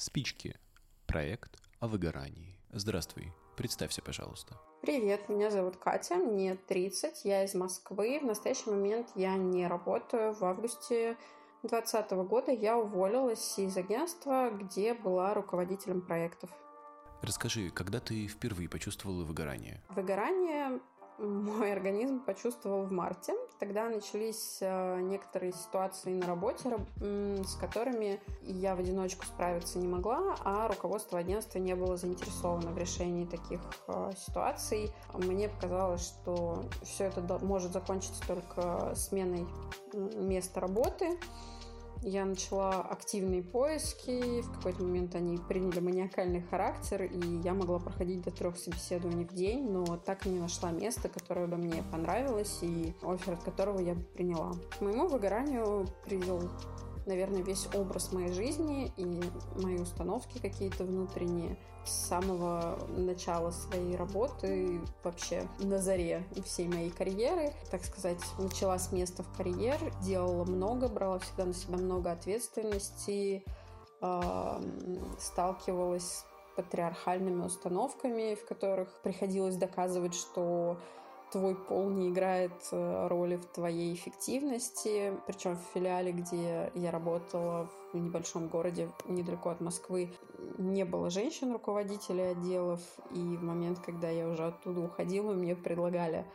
Спички. Проект о выгорании. Здравствуй. Представься, пожалуйста. Привет, меня зовут Катя, мне 30, я из Москвы. В настоящий момент я не работаю. В августе 2020 года я уволилась из агентства, где была руководителем проектов. Расскажи, когда ты впервые почувствовала выгорание? Выгорание мой организм почувствовал в марте. Тогда начались э, некоторые ситуации на работе, с которыми я в одиночку справиться не могла, а руководство агентства не было заинтересовано в решении таких э, ситуаций. Мне показалось, что все это может закончиться только сменой места работы. Я начала активные поиски, в какой-то момент они приняли маниакальный характер, и я могла проходить до трех собеседований в день, но так и не нашла место, которое бы мне понравилось, и офер от которого я бы приняла. К моему выгоранию привел наверное, весь образ моей жизни и мои установки какие-то внутренние с самого начала своей работы, вообще на заре всей моей карьеры. Так сказать, начала с места в карьер, делала много, брала всегда на себя много ответственности, сталкивалась с патриархальными установками, в которых приходилось доказывать, что твой пол не играет э, роли в твоей эффективности. Причем в филиале, где я работала в небольшом городе недалеко от Москвы, не было женщин-руководителей отделов. И в момент, когда я уже оттуда уходила, мне предлагали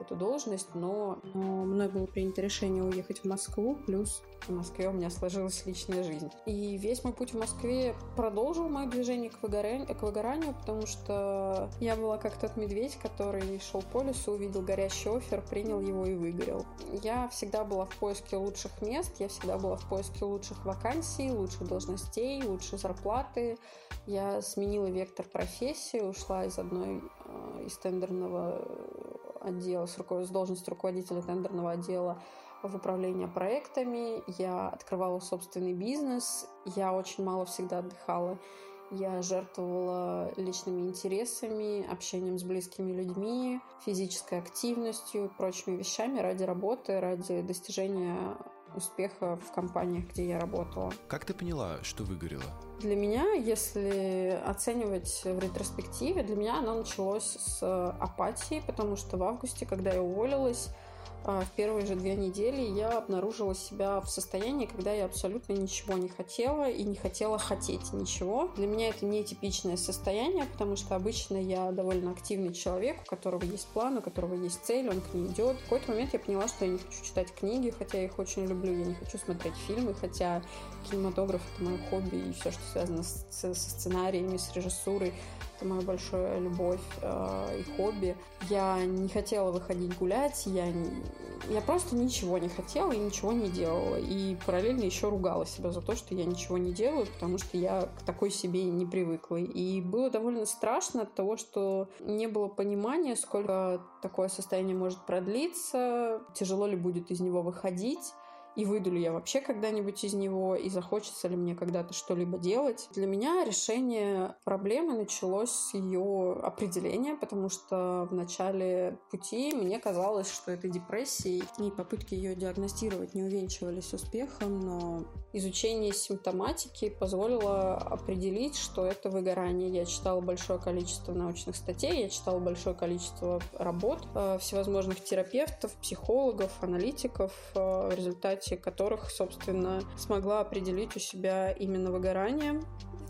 эту должность, но, но мной было принято решение уехать в Москву, плюс в Москве у меня сложилась личная жизнь. И весь мой путь в Москве продолжил мое движение к выгоранию, к выгоранию потому что я была как тот медведь, который шел по лесу, увидел горящий офер, принял его и выгорел. Я всегда была в поиске лучших мест, я всегда была в поиске лучших вакансий, лучших должностей, лучшей зарплаты. Я сменила вектор профессии, ушла из одной э, из тендерного отдела, с, руко... с должности руководителя тендерного отдела в управлении проектами. Я открывала собственный бизнес. Я очень мало всегда отдыхала. Я жертвовала личными интересами, общением с близкими людьми, физической активностью прочими вещами ради работы, ради достижения успеха в компаниях, где я работала. Как ты поняла, что выгорела? Для меня, если оценивать в ретроспективе, для меня оно началось с апатии, потому что в августе, когда я уволилась, в первые же две недели я обнаружила себя в состоянии, когда я абсолютно ничего не хотела и не хотела хотеть ничего. Для меня это не типичное состояние, потому что обычно я довольно активный человек, у которого есть план, у которого есть цель, он к ней идет. В какой-то момент я поняла, что я не хочу читать книги, хотя я их очень люблю, я не хочу смотреть фильмы, хотя кинематограф — это мое хобби и все, что связано с, со сценариями, с режиссурой это моя большая любовь э, и хобби. Я не хотела выходить гулять, я, не, я просто ничего не хотела и ничего не делала. И параллельно еще ругала себя за то, что я ничего не делаю, потому что я к такой себе не привыкла. И было довольно страшно от того, что не было понимания, сколько такое состояние может продлиться, тяжело ли будет из него выходить и выйду ли я вообще когда-нибудь из него, и захочется ли мне когда-то что-либо делать. Для меня решение проблемы началось с ее определения, потому что в начале пути мне казалось, что это депрессия, и попытки ее диагностировать не увенчивались успехом, но изучение симптоматики позволило определить, что это выгорание. Я читала большое количество научных статей, я читала большое количество работ э, всевозможных терапевтов, психологов, аналитиков. Э, в результате результате которых, собственно, смогла определить у себя именно выгорание,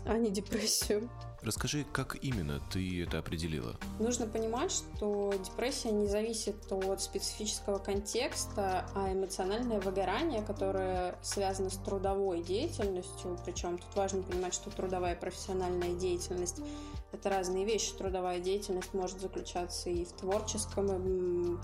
а не депрессию. Расскажи, как именно ты это определила? Нужно понимать, что депрессия не зависит от специфического контекста, а эмоциональное выгорание, которое связано с трудовой деятельностью, причем тут важно понимать, что трудовая и профессиональная деятельность — это разные вещи. Трудовая деятельность может заключаться и в творческом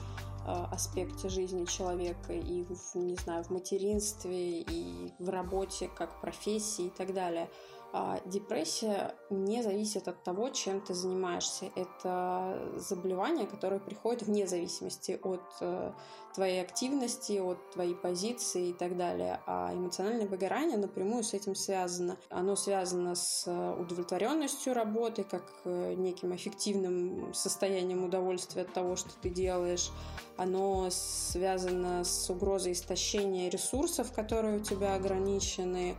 аспекте жизни человека и, в, не знаю, в материнстве, и в работе как профессии и так далее. А депрессия не зависит от того, чем ты занимаешься. Это заболевание, которое приходит вне зависимости от э, твоей активности, от твоей позиции и так далее. А эмоциональное выгорание напрямую с этим связано. Оно связано с удовлетворенностью работы, как э, неким эффективным состоянием удовольствия от того, что ты делаешь. Оно связано с угрозой истощения ресурсов, которые у тебя ограничены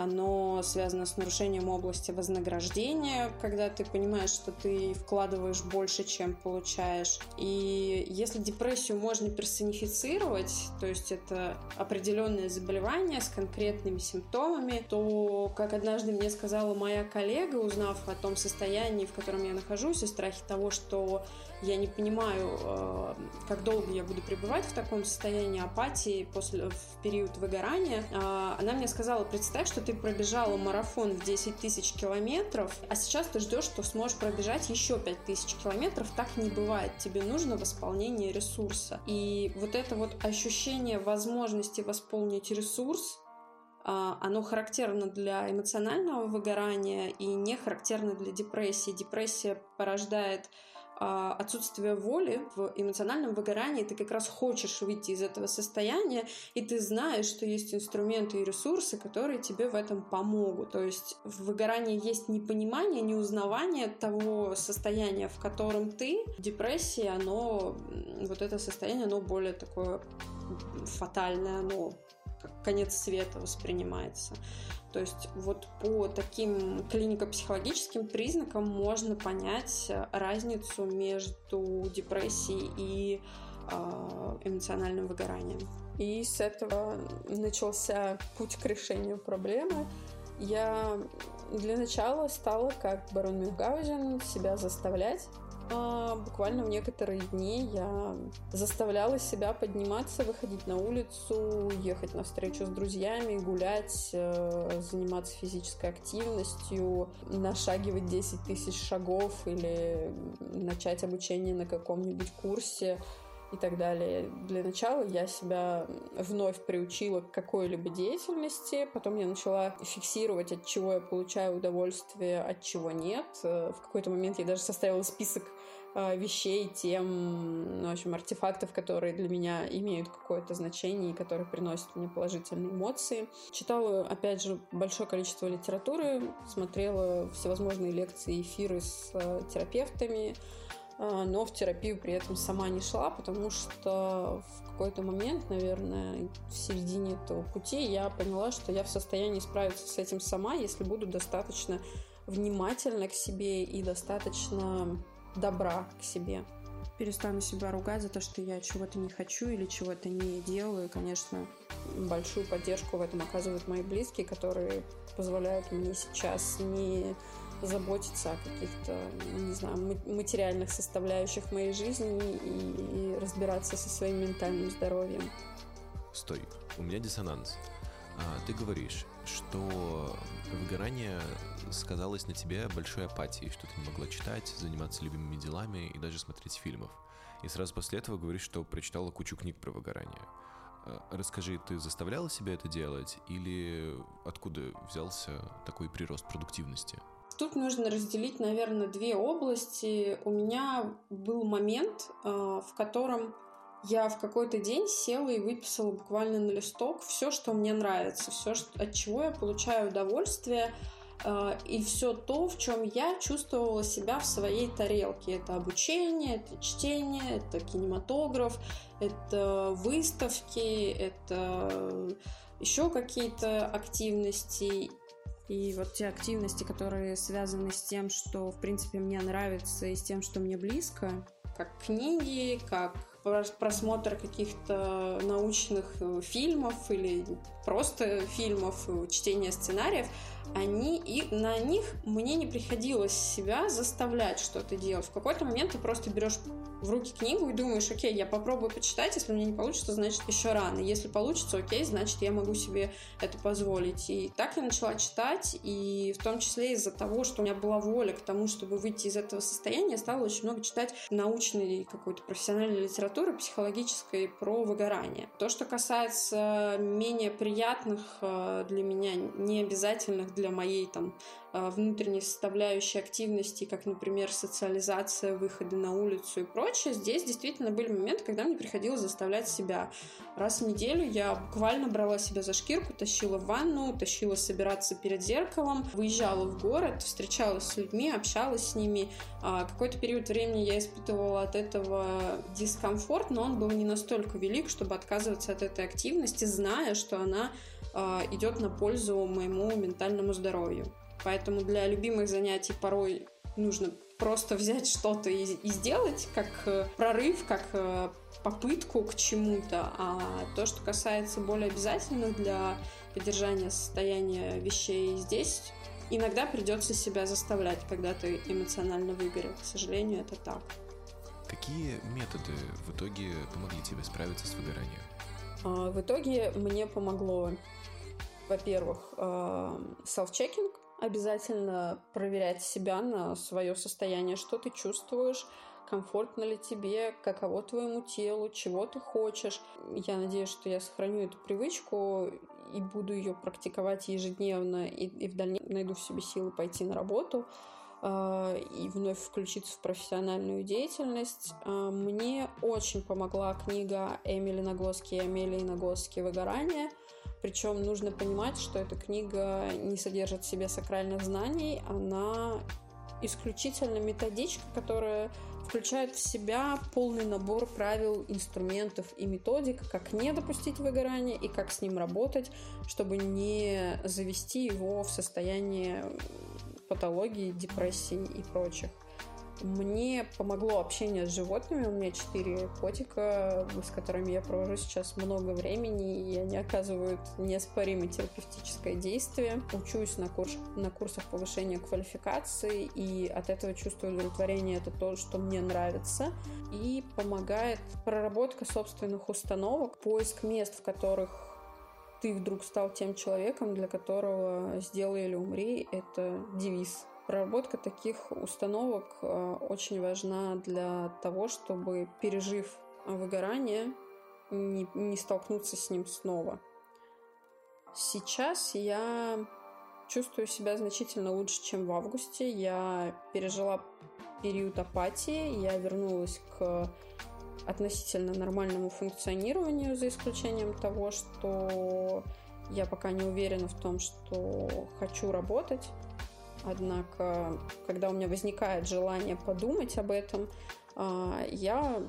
оно связано с нарушением области вознаграждения, когда ты понимаешь, что ты вкладываешь больше, чем получаешь. И если депрессию можно персонифицировать, то есть это определенное заболевание с конкретными симптомами, то, как однажды мне сказала моя коллега, узнав о том состоянии, в котором я нахожусь, и страхе того, что я не понимаю, э, как долго я буду пребывать в таком состоянии апатии после, в период выгорания. А, она мне сказала, представь, что ты пробежала марафон в 10 тысяч километров, а сейчас ты ждешь, что сможешь пробежать еще 5 тысяч километров. Так не бывает. Тебе нужно восполнение ресурса. И вот это вот ощущение возможности восполнить ресурс, а, оно характерно для эмоционального выгорания и не характерно для депрессии. Депрессия порождает отсутствие воли в эмоциональном выгорании, ты как раз хочешь выйти из этого состояния, и ты знаешь, что есть инструменты и ресурсы, которые тебе в этом помогут. То есть в выгорании есть непонимание, неузнавание того состояния, в котором ты. В депрессии оно, вот это состояние, оно более такое фатальное, оно как конец света воспринимается. То есть вот по таким клинико-психологическим признакам можно понять э, разницу между депрессией и э, эмоциональным выгоранием. И с этого начался путь к решению проблемы. Я для начала стала, как барон Мюнхгаузен, себя заставлять а, буквально в некоторые дни я заставляла себя подниматься, выходить на улицу, ехать на встречу с друзьями, гулять, э, заниматься физической активностью, нашагивать 10 тысяч шагов или начать обучение на каком-нибудь курсе и так далее. Для начала я себя вновь приучила к какой-либо деятельности, потом я начала фиксировать, от чего я получаю удовольствие, от чего нет. Э, в какой-то момент я даже составила список вещей, тем, ну, в общем, артефактов, которые для меня имеют какое-то значение и которые приносят мне положительные эмоции. Читала, опять же, большое количество литературы, смотрела всевозможные лекции, эфиры с э, терапевтами, э, но в терапию при этом сама не шла, потому что в какой-то момент, наверное, в середине этого пути я поняла, что я в состоянии справиться с этим сама, если буду достаточно внимательна к себе и достаточно добра к себе. Перестану себя ругать за то, что я чего-то не хочу или чего-то не делаю. конечно, большую поддержку в этом оказывают мои близкие, которые позволяют мне сейчас не заботиться о каких-то, не знаю, материальных составляющих моей жизни и, и разбираться со своим ментальным здоровьем. Стой, у меня диссонанс. А, ты говоришь, что выгорание сказалось на тебе большой апатией, что ты не могла читать, заниматься любимыми делами и даже смотреть фильмов. И сразу после этого говоришь, что прочитала кучу книг про выгорание. А, расскажи, ты заставляла себя это делать или откуда взялся такой прирост продуктивности? Тут нужно разделить, наверное, две области. У меня был момент, а, в котором я в какой-то день села и выписала буквально на листок все, что мне нравится, все, от чего я получаю удовольствие, э, и все то, в чем я чувствовала себя в своей тарелке. Это обучение, это чтение, это кинематограф, это выставки, это еще какие-то активности. И вот те активности, которые связаны с тем, что, в принципе, мне нравится, и с тем, что мне близко, как книги, как просмотр каких-то научных э, фильмов или просто фильмов, чтение сценариев, они, и на них мне не приходилось себя заставлять что-то делать. В какой-то момент ты просто берешь в руки книгу и думаешь, окей, я попробую почитать, если мне не получится, значит, еще рано. Если получится, окей, значит, я могу себе это позволить. И так я начала читать, и в том числе из-за того, что у меня была воля к тому, чтобы выйти из этого состояния, я стала очень много читать научной какой-то профессиональной литературы, психологической про выгорание. То, что касается менее приятных э, для меня, не обязательных для моей там Э, внутренней составляющей активности, как, например, социализация, выходы на улицу и прочее, здесь действительно были моменты, когда мне приходилось заставлять себя. Раз в неделю я буквально брала себя за шкирку, тащила в ванну, тащила собираться перед зеркалом, выезжала в город, встречалась с людьми, общалась с ними. А, какой-то период времени я испытывала от этого дискомфорт, но он был не настолько велик, чтобы отказываться от этой активности, зная, что она идет на пользу моему ментальному здоровью. Поэтому для любимых занятий порой нужно просто взять что-то и, и сделать, как э, прорыв, как э, попытку к чему-то. А то, что касается более обязательных для поддержания состояния вещей здесь, иногда придется себя заставлять, когда ты эмоционально выгорел. К сожалению, это так. Какие методы в итоге помогли тебе справиться с выгоранием? А, в итоге мне помогло, во-первых, self-checking, обязательно проверять себя на свое состояние, что ты чувствуешь, комфортно ли тебе, каково твоему телу, чего ты хочешь. Я надеюсь, что я сохраню эту привычку и буду ее практиковать ежедневно, и, и в дальнейшем найду в себе силы пойти на работу э, и вновь включиться в профессиональную деятельность. Э, мне очень помогла книга Эмили Нагоски и Амелии Нагоски «Выгорание», причем нужно понимать, что эта книга не содержит в себе сакральных знаний, она исключительно методичка, которая включает в себя полный набор правил, инструментов и методик, как не допустить выгорания и как с ним работать, чтобы не завести его в состояние патологии, депрессии и прочих. Мне помогло общение с животными. У меня четыре котика, с которыми я провожу сейчас много времени, и они оказывают неоспоримое терапевтическое действие. Учусь на, курс, на курсах повышения квалификации, и от этого чувствую удовлетворение. Это то, что мне нравится. И помогает проработка собственных установок, поиск мест, в которых ты вдруг стал тем человеком, для которого «сделай или умри» — это девиз Проработка таких установок э, очень важна для того, чтобы, пережив выгорание, не, не столкнуться с ним снова. Сейчас я чувствую себя значительно лучше, чем в августе. Я пережила период апатии, я вернулась к относительно нормальному функционированию, за исключением того, что я пока не уверена в том, что хочу работать. Однако, когда у меня возникает желание подумать об этом, я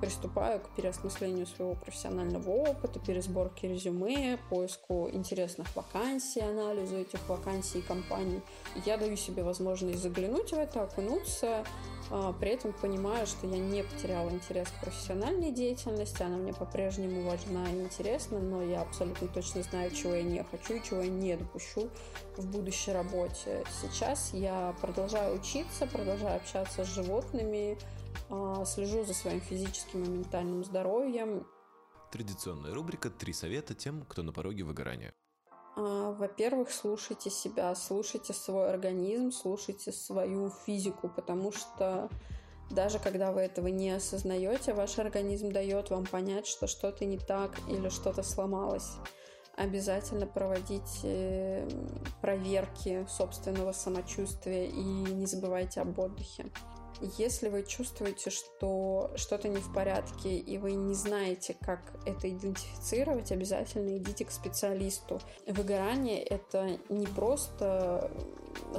приступаю к переосмыслению своего профессионального опыта, пересборке резюме, поиску интересных вакансий, анализу этих вакансий и компаний. Я даю себе возможность заглянуть в это, окунуться, а, при этом понимаю, что я не потеряла интерес к профессиональной деятельности, она мне по-прежнему важна и интересна, но я абсолютно точно знаю, чего я не хочу и чего я не допущу в будущей работе. Сейчас я продолжаю учиться, продолжаю общаться с животными, а, слежу за своим физическим и ментальным здоровьем. Традиционная рубрика «Три совета тем, кто на пороге выгорания». А, во-первых, слушайте себя, слушайте свой организм, слушайте свою физику, потому что даже когда вы этого не осознаете, ваш организм дает вам понять, что что-то не так или что-то сломалось. Обязательно проводите проверки собственного самочувствия и не забывайте об отдыхе. Если вы чувствуете, что что-то не в порядке, и вы не знаете, как это идентифицировать, обязательно идите к специалисту. Выгорание — это не просто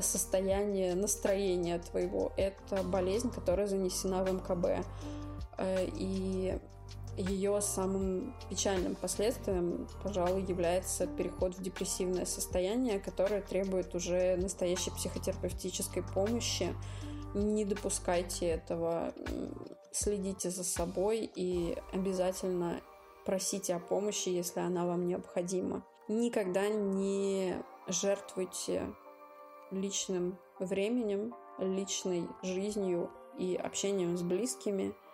состояние настроения твоего, это болезнь, которая занесена в МКБ. Э, и ее самым печальным последствием, пожалуй, является переход в депрессивное состояние, которое требует уже настоящей психотерапевтической помощи, не допускайте этого, следите за собой и обязательно просите о помощи, если она вам необходима. Никогда не жертвуйте личным временем, личной жизнью и общением с близкими –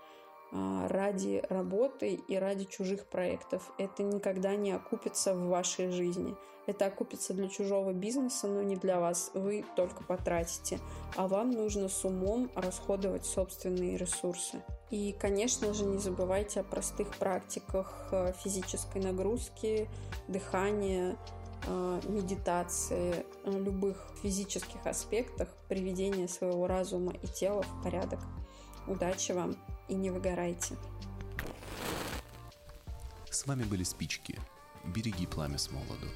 ради работы и ради чужих проектов. Это никогда не окупится в вашей жизни. Это окупится для чужого бизнеса, но не для вас. Вы только потратите. А вам нужно с умом расходовать собственные ресурсы. И, конечно же, не забывайте о простых практиках э, физической нагрузки, дыхания, э, медитации, любых физических аспектах приведения своего разума и тела в порядок. Удачи вам! И не выгорайте. С вами были спички. Береги пламя с молоду.